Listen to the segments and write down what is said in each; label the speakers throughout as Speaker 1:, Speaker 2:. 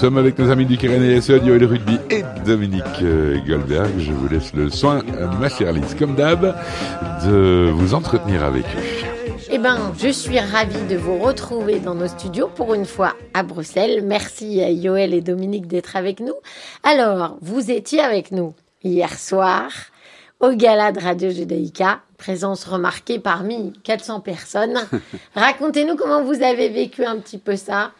Speaker 1: sommes avec nos amis du Kéréné SE, Yoel Rugby et Dominique euh, Goldberg. Je vous laisse le soin, ma chère Lise, comme d'hab, de vous entretenir avec eux.
Speaker 2: Eh ben, je suis ravie de vous retrouver dans nos studios pour une fois à Bruxelles. Merci à Yoel et Dominique d'être avec nous. Alors, vous étiez avec nous hier soir au gala de Radio Judaïka, présence remarquée parmi 400 personnes. Racontez-nous comment vous avez vécu un petit peu ça.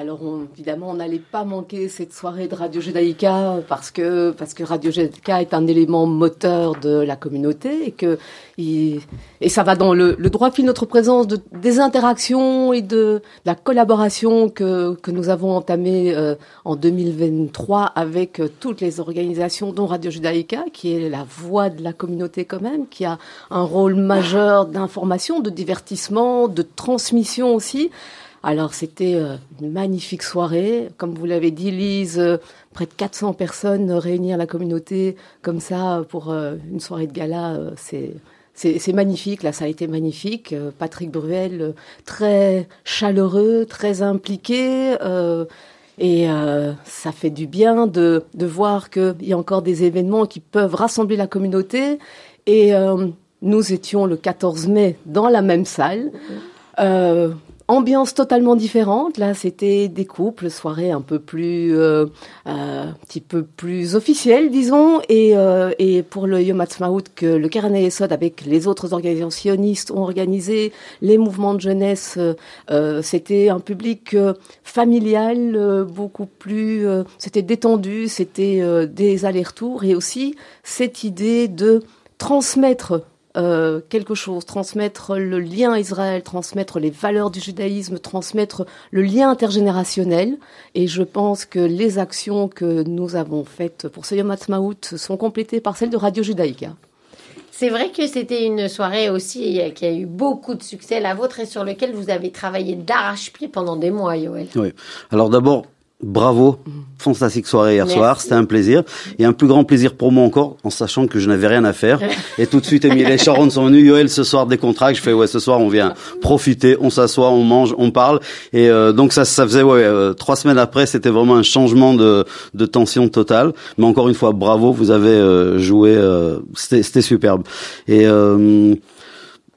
Speaker 3: Alors évidemment, on n'allait pas manquer cette soirée de Radio Judaïka parce que, parce que Radio Judaïka est un élément moteur de la communauté et que et ça va dans le, droit fil de notre présence de, des interactions et de, la collaboration que, que nous avons entamée euh, en 2023 avec euh, toutes les organisations dont Radio Judaïka qui est la voix de la communauté quand même, qui a un rôle majeur d'information, de divertissement, de transmission aussi. Alors c'était euh, une magnifique soirée, comme vous l'avez dit Lise, euh, près de 400 personnes réunies à la communauté comme ça pour euh, une soirée de gala, c'est c'est magnifique, là ça a été magnifique. Patrick Bruel, très chaleureux, très impliqué. et ça fait du bien de, de voir qu'il y a encore des événements qui peuvent rassembler la communauté. Et nous étions le 14 mai dans la même salle. Ambiance totalement différente. Là, c'était des couples, soirée un peu plus, euh, euh, un petit peu plus officielle, disons. Et, euh, et pour le Yom Ha'atzmaut, que le Keren Yesod avec les autres organisations sionistes ont organisé, les mouvements de jeunesse, euh, c'était un public familial, beaucoup plus, c'était détendu, c'était des allers-retours et aussi cette idée de transmettre euh, quelque chose, transmettre le lien Israël, transmettre les valeurs du judaïsme, transmettre le lien intergénérationnel. Et je pense que les actions que nous avons faites pour ce Yom Ha'atzmaut sont complétées par celles de Radio Judaïka.
Speaker 2: C'est vrai que c'était une soirée aussi qui a eu beaucoup de succès, la vôtre, et sur lequel vous avez travaillé d'arrache-pied pendant des mois, Yoel.
Speaker 4: Oui. Alors d'abord, Bravo, fantastique soirée hier soir, c'était un plaisir. Et un plus grand plaisir pour moi encore, en sachant que je n'avais rien à faire. Et tout de suite, Émile et Sharon sont venus, Yoel, ce soir, des contrats. Je fais, ouais, ce soir, on vient profiter, on s'assoit, on mange, on parle. Et euh, donc, ça, ça faisait, ouais, euh, trois semaines après, c'était vraiment un changement de, de tension totale. Mais encore une fois, bravo, vous avez euh, joué, c'était superbe. Et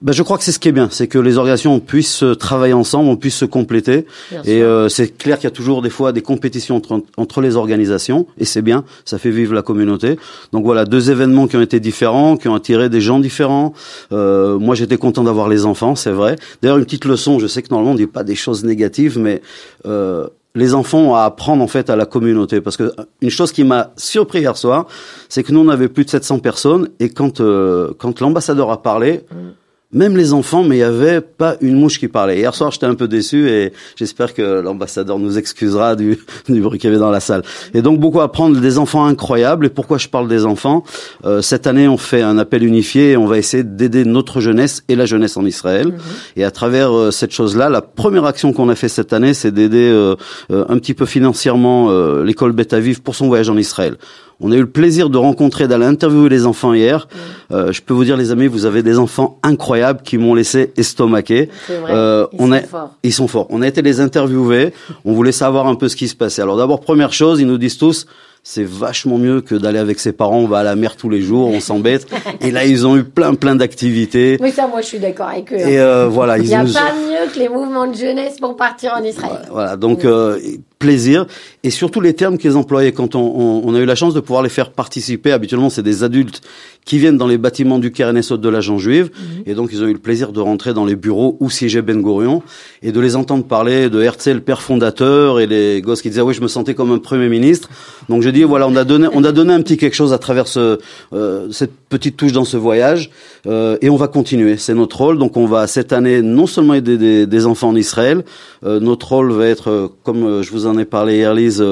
Speaker 4: ben, je crois que c'est ce qui est bien, c'est que les organisations puissent travailler ensemble, on puisse se compléter. et euh, c'est clair qu'il y a toujours des fois des compétitions entre, entre les organisations, et c'est bien, ça fait vivre la communauté. Donc voilà, deux événements qui ont été différents, qui ont attiré des gens différents. Euh, moi, j'étais content d'avoir les enfants, c'est vrai. D'ailleurs, une petite leçon, je sais que normalement on dit pas des choses négatives, mais euh, les enfants ont à apprendre en fait à la communauté parce que une chose qui m'a surpris hier soir, c'est que nous on avait plus de 700 personnes et quand euh, quand l'ambassadeur a parlé, mm même les enfants, mais il y avait pas une mouche qui parlait. Hier soir, j'étais un peu déçu et j'espère que l'ambassadeur nous excusera du, du bruit qu'il y avait dans la salle. Et donc beaucoup à prendre des enfants incroyables. Et pourquoi je parle des enfants euh, Cette année, on fait un appel unifié et on va essayer d'aider notre jeunesse et la jeunesse en Israël. Mhm. Et à travers euh, cette chose-là, la première action qu'on a fait cette année, c'est d'aider euh, un petit peu financièrement l'école Beth Aviv pour son voyage en Israël. On a eu le plaisir de rencontrer, d'aller interviewer les enfants hier. Euh, je peux vous dire, les amis, vous avez des enfants incroyables qui m'ont laissé estomaquer.
Speaker 2: Euh, ils
Speaker 4: on
Speaker 2: sont
Speaker 4: forts. Ils sont forts. On a été les interviewer. on voulait savoir un peu ce qui se passait. Alors d'abord, première chose, ils nous disent tous, c'est vachement mieux que d'aller avec ses parents, on va à la mer tous les jours, on s'embête. et là, ils ont eu plein, plein d'activités.
Speaker 2: Oui, ça, moi, je suis d'accord avec eux.
Speaker 4: Et euh, voilà,
Speaker 2: il n'y a pas mieux que les mouvements de jeunesse pour partir en Israël.
Speaker 4: Voilà, donc euh, plaisir et surtout les termes qu'ils employaient quand on, on, a eu la chance de pouvoir les faire participer. Habituellement, c'est des adultes qui viennent dans les bâtiments du Kérenesot de l'agent juive mhm. et donc ils ont eu le plaisir de rentrer dans les bureaux où siégeait Ben Gurion et de les entendre parler de Herzl, père fondateur et les gosses qui disaient oui, je me sentais comme un premier ministre. Donc je dis voilà, on a donné on a donné un petit quelque chose à travers ce, euh, cette petite touche dans ce voyage euh, et on va continuer. C'est notre rôle. Donc on va cette année non seulement aider des, des enfants en Israël, euh, notre rôle va être comme je vous en en ai parlé hier, Lise.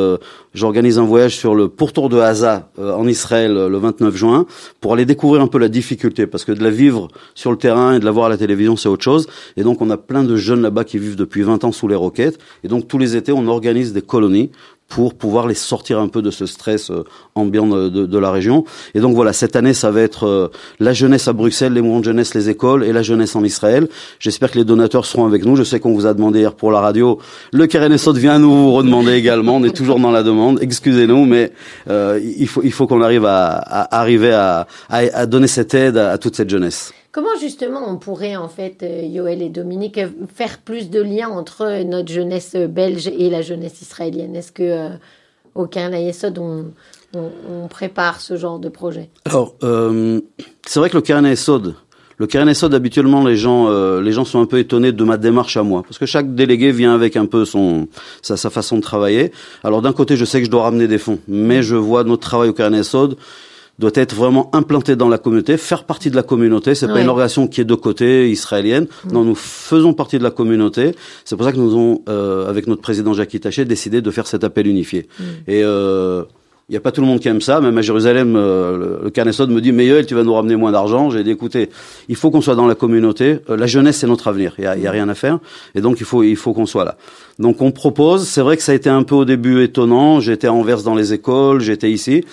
Speaker 4: J'organise un voyage sur le pourtour de Haza euh, en Israël euh, le 29 juin pour aller découvrir un peu la difficulté parce que de la vivre sur le terrain et de la voir à la télévision c'est autre chose. Et donc on a plein de jeunes là-bas qui vivent depuis 20 ans sous les roquettes. Et donc tous les étés on organise des colonies pour pouvoir les sortir un peu de ce stress euh, ambiant de, de, la région. Et donc voilà, cette année, ça va être euh, la jeunesse à Bruxelles, les mouvements de jeunesse, les écoles et la jeunesse en Israël. J'espère que les donateurs seront avec nous. Je sais qu'on vous a demandé hier pour la radio. Le Keren Esod vient nous vous redemander également. On est toujours dans la demande. Excusez-nous, mais euh, il faut il faut qu'on arrive à, à arriver à, à, donner cette aide à, toute cette jeunesse.
Speaker 2: Comment justement on pourrait en fait, Yoël et Dominique, faire plus de liens entre notre jeunesse belge et la jeunesse israélienne? Est-ce que euh, au on, on, prépare ce genre de projet?
Speaker 4: Alors, euh, c'est vrai que le Ayesod, le habituellement, les gens, euh, les gens sont un peu étonnés de ma démarche à moi, parce que chaque délégué vient avec un peu son, sa, façon de travailler. Alors d'un côté, je sais que je dois ramener des fonds, mais je vois notre travail au Keren doit être vraiment implanté dans la communauté, faire partie de la communauté. C'est pas une organisation qui est de côté israélienne. Mm. Non, nous faisons partie de la communauté. C'est pour ça que nous avons, euh, avec notre président Jacques Taché, décidé de faire cet appel unifié. Mm. Et euh, il n'y a pas tout le monde qui aime ça. Même à Jérusalem, euh, le Canesod me dit, mais Yoel, tu vas nous ramener moins d'argent. J'ai dit, écoutez, il faut qu'on soit dans la communauté. Euh, la jeunesse, c'est notre avenir. Il y a, y a, rien à faire. Et donc, il faut, il faut qu'on soit là. Donc, on propose. C'est vrai que ça a été un peu au début étonnant. J'étais à Anvers dans les écoles. J'étais ici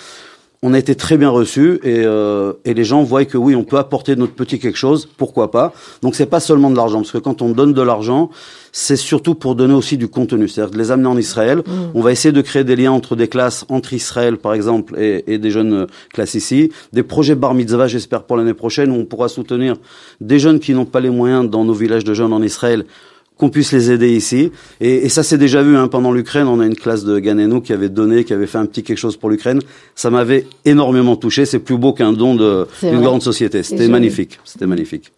Speaker 4: on a été très bien reçus et, euh, et, les gens voient que oui, on peut apporter notre petit quelque chose, pourquoi pas. Donc c'est pas seulement de l'argent, parce que quand on donne de l'argent, c'est surtout pour donner aussi du contenu, c'est-à-dire de les amener en Israël. Mm. On va essayer de créer des liens entre des classes, entre Israël par exemple et, et des jeunes euh, classes ici, des projets bar mitzvah, j'espère pour l'année prochaine, où on pourra soutenir des jeunes qui n'ont pas les moyens dans nos villages de jeunes en Israël qu'on puisse les aider ici. Et, et ça s'est déjà vu hein, pendant l'Ukraine. On a une classe de Ganeno qui avait donné, qui avait fait un petit quelque chose pour l'Ukraine. Ça m'avait énormément touché. C'est plus beau qu'un don d'une grande société. C'était magnifique. C'était magnifique.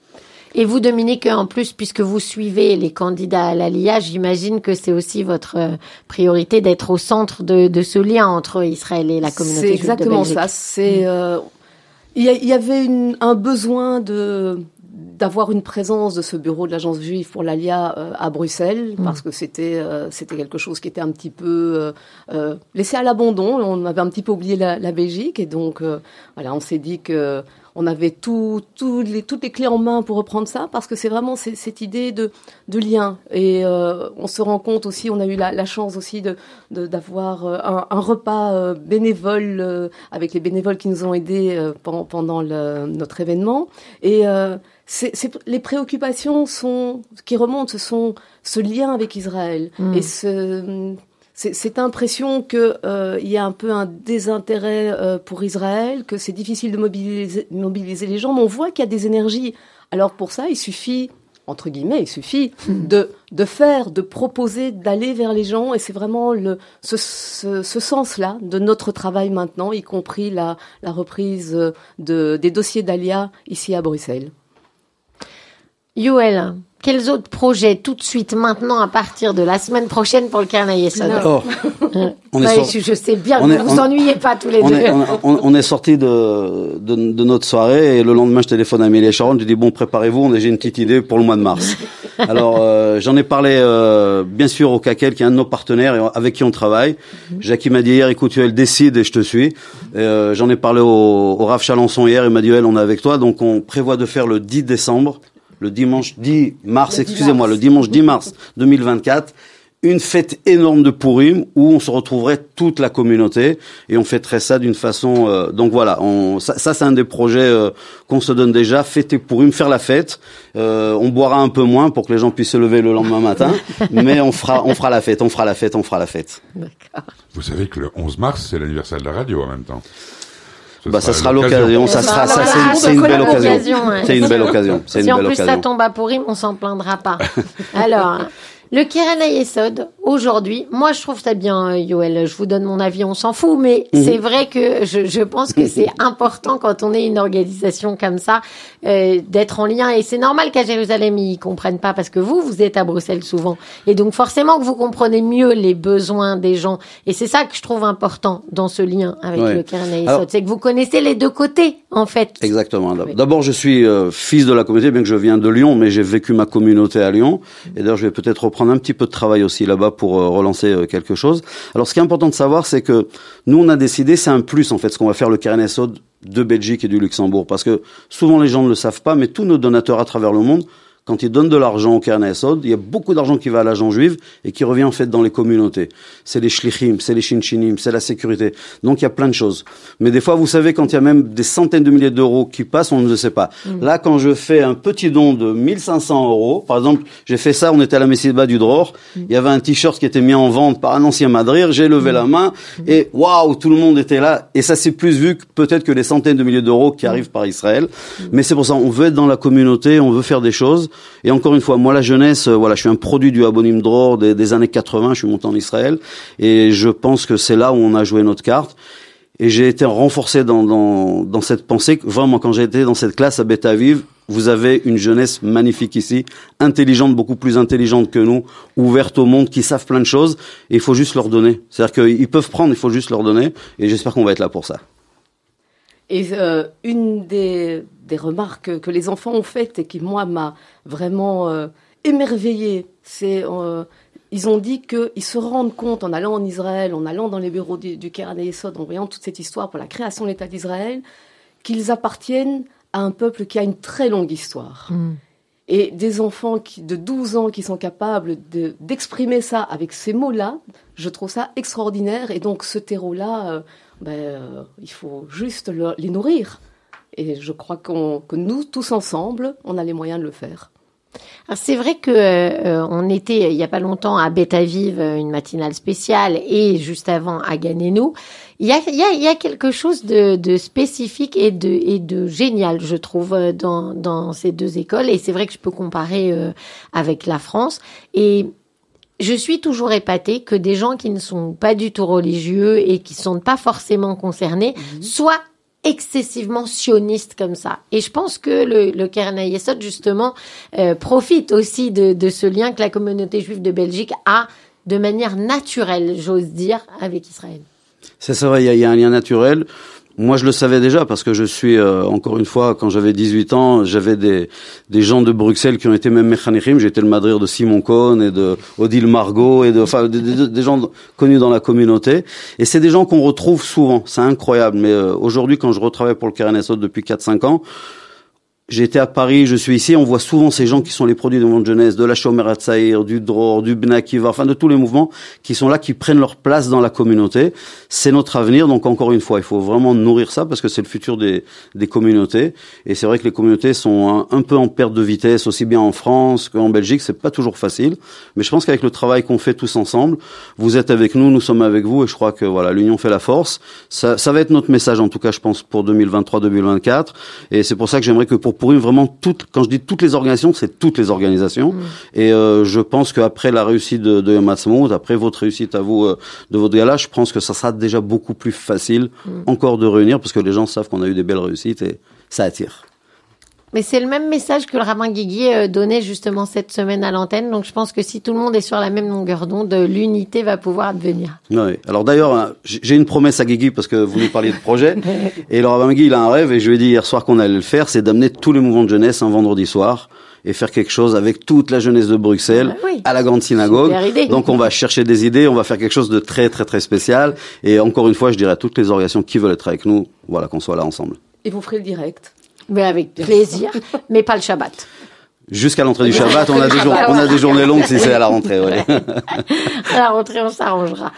Speaker 2: Et vous, Dominique, en plus, puisque vous suivez les candidats à l'ALIA, j'imagine que c'est aussi votre euh, priorité d'être au centre de, de, ce lien entre Israël et la communauté.
Speaker 3: C'est exactement ça. C'est euh, il y, avait une, un besoin de d'avoir une présence de ce bureau de l'agence juive pour l'ALIA euh, à Bruxelles, mm. parce que c'était euh, c'était quelque chose qui était un petit peu euh, laissé à l'abandon. On avait un petit peu oublié la, la Belgique, et donc voilà, on s'est dit que on avait tout, tout les, toutes les clés en main pour reprendre ça, parce que c'est vraiment cette idée de, de lien. Et on se rend compte aussi, on a eu la, la chance aussi de d'avoir un, un, repas bénévole avec les bénévoles qui nous ont aidés pendant, pendant le, notre événement. Et les préoccupations sont, qui remontent, ce sont ce lien avec Israël mm. et ce, cette impression qu'il euh, y a un peu un désintérêt euh, pour Israël, que c'est difficile de mobiliser, mobiliser les gens, mais on voit qu'il y a des énergies. Alors pour ça, il suffit, entre guillemets, il suffit mm. de, de faire, de proposer, d'aller vers les gens, et c'est vraiment le, ce, ce, ce sens-là de notre travail maintenant, y compris la, la reprise de, des dossiers d'Alia ici à Bruxelles.
Speaker 2: Yoel, quels autres projets tout de suite maintenant à partir de la semaine prochaine pour le carnet
Speaker 4: oh.
Speaker 2: on est je, sais bien, ne vous ennuyez pas tous les
Speaker 4: on
Speaker 2: deux.
Speaker 4: Est, on, est sorti de, de, notre soirée et le lendemain je téléphone à Amélie Charon, je dis bon préparez-vous, on a j'ai une petite idée pour le mois de mars. Alors euh, j'en ai parlé euh, bien sûr au CACEL qui est un de nos partenaires avec qui on travaille. Mhm. Jacques m'a dit hier écoute elle décide et je te suis. Euh, j'en ai parlé au, au Raph Chalençon hier, il m'a dit elle on est avec toi donc on prévoit de faire le 10 décembre le dimanche 10 mars, excusez-moi, le dimanche 10 mars 2024, une fête énorme de Purim où on se retrouverait toute la communauté et on fêterait ça d'une façon. Euh, donc voilà, on, ça, c'est un des projets euh, qu'on se donne déjà. Fêter Purim, faire la fête. Euh, on boira un peu moins pour que les gens puissent se lever le lendemain matin, mais on fera, on fera la fête, on fera la fête, on fera la fête.
Speaker 1: Vous savez que le 11 mars c'est l'anniversaire de la radio en même temps
Speaker 4: bah, ça sera l'occasion. Ça sera, ça, c'est une belle occasion. C'est une belle occasion.
Speaker 2: Si en plus ça tombe à pourri, on s'en plaindra pas. Alors, le Keren Ayesod, aujourd'hui, moi je trouve ça bien, euh, Yoel, je vous donne mon avis, on s'en fout, mais mhm. c'est vrai que je, je pense que c'est important quand on est une organisation comme ça, euh, d'être en lien. Et c'est normal qu'à Jérusalem, ils comprennent pas, parce que vous, vous êtes à Bruxelles souvent. Et donc forcément que vous comprenez mieux les besoins des gens. Et c'est ça que je trouve important dans ce lien avec le Keren Ayesod, c'est que vous connaissez les deux côtés, en fait.
Speaker 4: Exactement. D'abord, je suis euh, fils de la communauté, bien que je viens de Lyon, mais j'ai vécu ma communauté à Lyon. Et d'ailleurs, je vais peut-être reprendre prendre un petit peu de travail aussi là-bas pour euh, relancer euh, quelque chose. Alors, ce qui est important de savoir, c'est que nous, on a décidé, c'est un plus en fait, ce qu'on va faire le Keren de Belgique et du Luxembourg, parce que souvent les gens ne le savent pas, mais tous nos donateurs à travers le monde quand ils donnent de l'argent au Keren il y a beaucoup d'argent qui va à l'agent juive et qui revient en fait dans les communautés. C'est les shlichim, c'est les shinchinim, c'est la sécurité. Donc il y a plein de choses. Mais des fois, vous savez, quand il y a même des centaines de milliers d'euros qui passent, on ne le sait pas. Mm. Là, quand je fais un petit don de 1500 euros, par exemple, j'ai fait ça, on était à la Messiba du Dror, mm. il y avait un t-shirt qui était mis en vente par un ancien madrir, j'ai levé mm. la main et waouh, tout le monde était là. Et ça s'est plus vu que peut-être que les centaines de milliers d'euros qui arrivent par Israël. Mais c'est pour ça, on veut être dans la communauté, on veut faire des choses. Et encore une fois, moi, la jeunesse, euh, voilà, je suis un produit du Abonim Dror des, des, années 80. Je suis monté en Israël et je pense que c'est là où on a joué notre carte. Et j'ai été renforcé dans, dans, cette pensée. Vraiment, quand j'ai été dans cette classe à Beth Aviv, vous avez une jeunesse magnifique ici, intelligente, beaucoup plus intelligente que nous, ouverte au monde, qui savent plein de choses. Et il faut juste leur donner. C'est-à-dire qu'ils peuvent prendre, il faut juste leur donner. Et j'espère qu'on va être là pour ça.
Speaker 3: Et euh, une des, des, remarques que les enfants ont faites et qui, moi, m'a vraiment euh, émerveillée, c'est euh, ils ont dit qu'ils se rendent compte en allant en Israël, en allant dans les bureaux du, du et en voyant toute cette histoire pour la création de l'État d'Israël, qu'ils appartiennent à un peuple qui a une très longue histoire. Mm. Et des enfants de 12 ans qui sont capables d'exprimer ça avec ces mots-là, je trouve ça extraordinaire. Et donc ce terreau-là, ben, euh, il faut juste les nourrir. Et je crois que nous, tous ensemble, on a les moyens de le faire.
Speaker 2: C'est vrai que euh, on était il y a pas longtemps à Betavive, une matinale spéciale, et juste avant à Ganenou. Il y a, il y a, il y a quelque chose de, de, spécifique et de, et de génial, je trouve, dans, dans ces deux écoles. Et c'est vrai que je peux comparer euh, avec la France. Et je suis toujours épatée que des gens qui ne sont pas du tout religieux et qui sont pas forcément concernés mhm. soient excessivement sionistes comme ça. Et je pense que le, le Keren justement, euh, profite aussi de, de ce lien que la communauté juive de Belgique a de manière naturelle, j'ose dire, avec Israël.
Speaker 4: C'est ça, il y, a un lien naturel. Moi, je le savais déjà parce que je suis, euh, encore une fois, quand j'avais 18 ans, j'avais des, des gens de Bruxelles qui ont été même mechanichim. J'étais le madrir de Simon Cohn et de Odile Margot et de, enfin, des, gens connus dans la communauté. Et c'est des gens qu'on retrouve souvent. C'est incroyable. Mais euh, aujourd'hui, quand je retravaille pour le Keren depuis 4-5 ans, été à Paris, je suis ici, on voit souvent ces gens qui sont les produits du monde jeunesse, de la Shomer du Dror, du Bnakiva, enfin de tous les mouvements qui sont là, qui prennent leur place dans la communauté. C'est notre avenir, donc encore une fois, il faut vraiment nourrir ça parce que c'est le futur des, des communautés. Et c'est vrai que les communautés sont un, peu en perte de vitesse, aussi bien en France qu'en Belgique, c'est pas toujours facile. Mais je pense qu'avec le travail qu'on fait tous ensemble, vous êtes avec nous, nous sommes avec vous, et je crois que voilà, l'union fait la force. Ça, ça va être notre message, en tout cas, je pense, pour 2023-2024. Et c'est pour ça que j'aimerais que pour pour une vraiment toutes. Quand je dis toutes les organisations, c'est toutes les organisations. Mm. Et euh, je pense qu'après la réussite de, de après votre réussite à vous euh, de votre gala, je pense que ça sera déjà beaucoup plus facile mm. encore de réunir parce que les gens savent qu'on a eu des belles réussites et ça attire.
Speaker 2: Mais c'est le même message que le rabbin Guigui euh, donnait justement cette semaine à l'antenne. Donc je pense que si tout le monde est sur la même longueur d'onde, l'unité va pouvoir advenir.
Speaker 4: Oui. Alors d'ailleurs, hein, j'ai une promesse à Guigui parce que vous nous parliez de projet. et le rabbin Guigui, il a un rêve et je lui ai dit hier soir qu'on allait le faire, c'est d'amener tous les mouvements de jeunesse un vendredi soir et faire quelque chose avec toute la jeunesse de Bruxelles ah à la grande synagogue. Donc on va chercher des idées, on va faire quelque chose de très très très spécial. Et encore une fois, je dirais à toutes les organisations qui veulent être avec nous, voilà qu'on soit là ensemble.
Speaker 3: Et vous ferez le direct
Speaker 2: mais avec plaisir, mais pas le Shabbat.
Speaker 4: Jusqu'à l'entrée du Shabbat, on a des, on a des journées longues si c'est à la rentrée. Ouais.
Speaker 2: à la rentrée, on s'arrangera.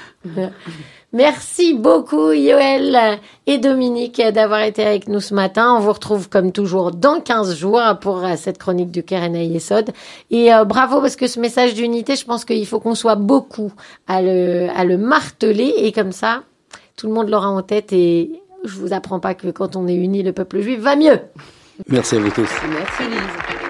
Speaker 2: Merci beaucoup Yoël et Dominique d'avoir été avec nous ce matin. On vous retrouve comme toujours dans 15 jours pour euh, cette chronique du Keren Yesod. Et euh, bravo parce que ce message d'unité, je pense qu'il faut qu'on soit beaucoup à le, à le marteler et comme ça, tout le monde l'aura en tête et je vous apprends pas que quand on est unis, le peuple juif va mieux.
Speaker 4: Merci à vous tous.
Speaker 3: Merci Lise.